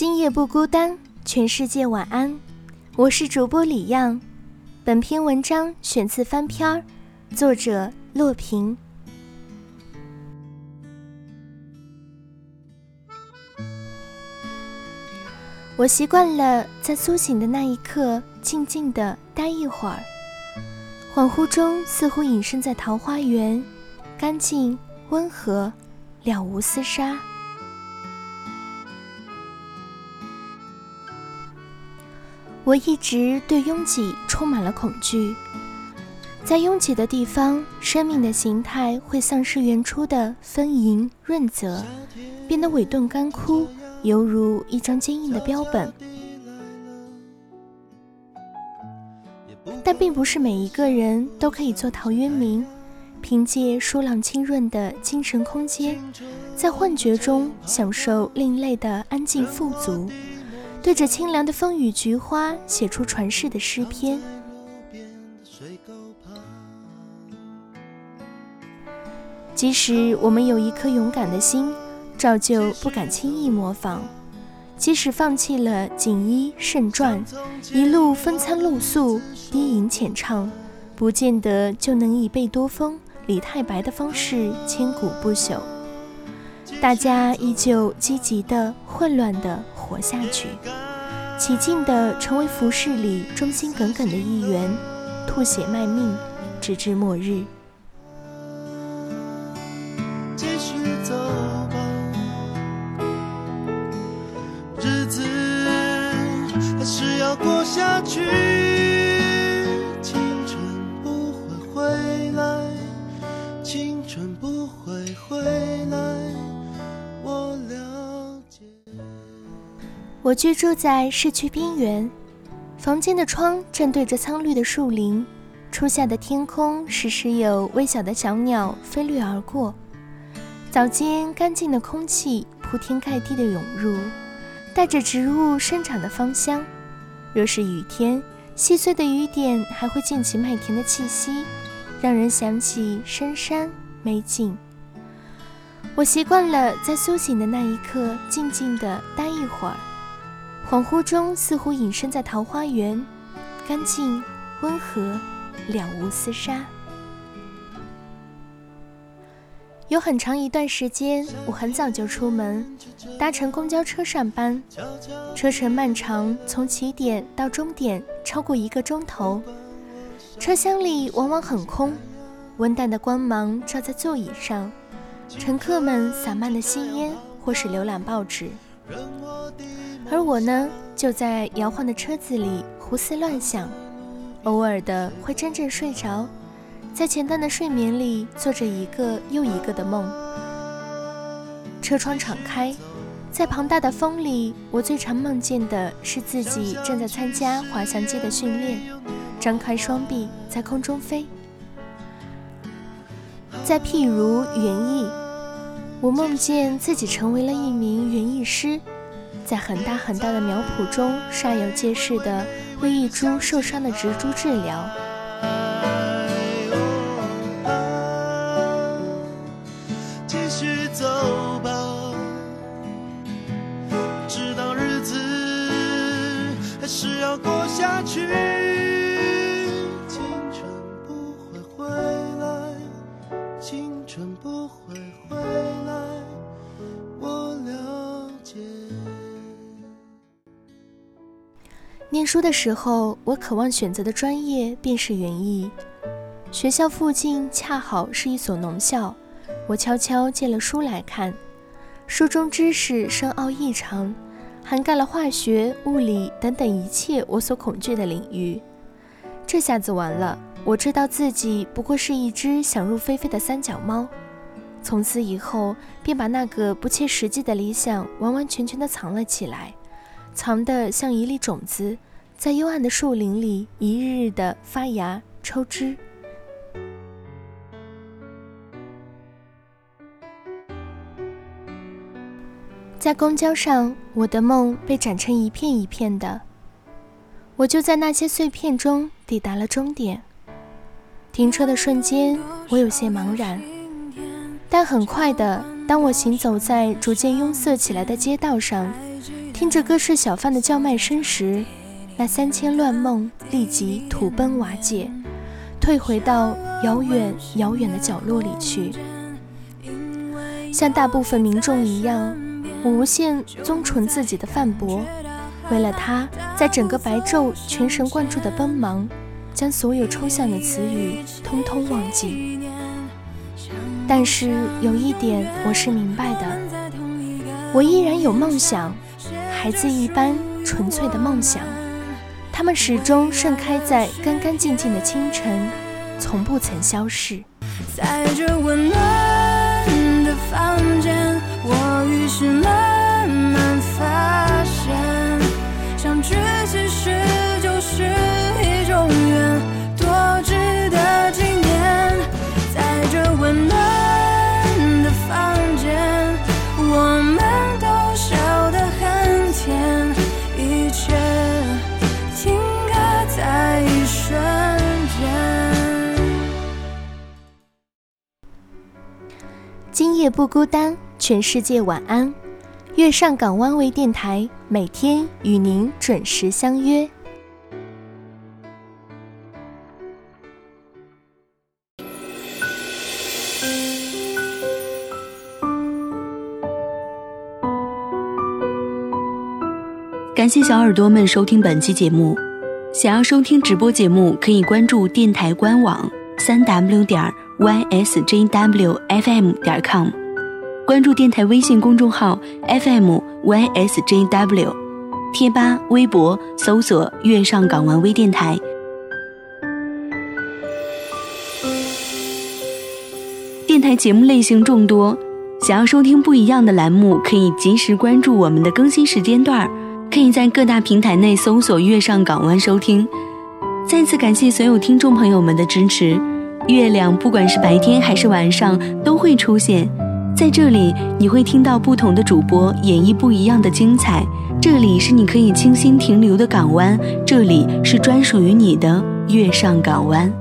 今夜不孤单。全世界晚安，我是主播李漾。本篇文章选自翻篇儿，作者洛平。我习惯了在苏醒的那一刻静静的待一会儿，恍惚中似乎隐身在桃花源，干净温和，了无厮杀。我一直对拥挤充满了恐惧，在拥挤的地方，生命的形态会丧失原初的丰盈润泽，变得萎顿干枯，犹如一张坚硬的标本。但并不是每一个人都可以做陶渊明，凭借舒朗清润的精神空间，在幻觉中享受另类的安静富足。对着清凉的风雨菊花，写出传世的诗篇。即使我们有一颗勇敢的心，照旧不敢轻易模仿；即使放弃了锦衣盛传，一路风餐露宿、低吟浅唱，不见得就能以贝多芬、李太白的方式千古不朽。大家依旧积极的、混乱的。活下去，起劲地成为服饰里忠心耿耿的一员，吐血卖命，直至末日。继续走吧，日子还是要过下去。青春不会回来，青春不会回我居住在市区边缘，房间的窗正对着苍绿的树林，初夏的天空时时有微小的小鸟飞掠而过。早间干净的空气铺天盖地的涌入，带着植物生长的芳香。若是雨天，细碎的雨点还会溅起麦田的气息，让人想起深山美景。我习惯了在苏醒的那一刻静静地待一会儿。恍惚中，似乎隐身在桃花源，干净温和，了无厮杀。有很长一段时间，我很早就出门，搭乘公交车上班，车程漫长，从起点到终点超过一个钟头。车厢里往往很空，温淡的光芒照在座椅上，乘客们散漫的吸烟或是浏览报纸。而我呢，就在摇晃的车子里胡思乱想，偶尔的会真正睡着，在浅淡的睡眠里做着一个又一个的梦。车窗敞开，在庞大的风里，我最常梦见的是自己正在参加滑翔机的训练，张开双臂在空中飞。再譬如园艺，我梦见自己成为了一名园艺师。在很大很大的苗圃中，煞有介事地为一株受伤的植株治疗。念书的时候，我渴望选择的专业便是园艺。学校附近恰好是一所农校，我悄悄借了书来看。书中知识深奥异常，涵盖了化学、物理等等一切我所恐惧的领域。这下子完了，我知道自己不过是一只想入非非的三脚猫。从此以后，便把那个不切实际的理想完完全全的藏了起来，藏得像一粒种子，在幽暗的树林里一日日的发芽抽枝。在公交上，我的梦被斩成一片一片的，我就在那些碎片中抵达了终点。停车的瞬间，我有些茫然。但很快的，当我行走在逐渐拥塞起来的街道上，听着各式小贩的叫卖声时，那三千乱梦立即土崩瓦解，退回到遥远遥远的角落里去。像大部分民众一样，我无限遵从自己的范博，为了他，在整个白昼全神贯注的奔忙，将所有抽象的词语通通忘记。但是有一点我是明白的，我依然有梦想，孩子一般纯粹的梦想，他们始终盛开在干干净净的清晨，从不曾消逝。在这温暖夜不孤单，全世界晚安。月上港湾微电台，每天与您准时相约。感谢小耳朵们收听本期节目。想要收听直播节目，可以关注电台官网三 w 点 ysjwfm 点 com，关注电台微信公众号 fmysjw，贴吧、微博搜索“月上港湾微电台”。电台节目类型众多，想要收听不一样的栏目，可以及时关注我们的更新时间段。可以在各大平台内搜索“月上港湾”收听。再次感谢所有听众朋友们的支持。月亮不管是白天还是晚上都会出现在这里，你会听到不同的主播演绎不一样的精彩。这里是你可以清新停留的港湾，这里是专属于你的月上港湾。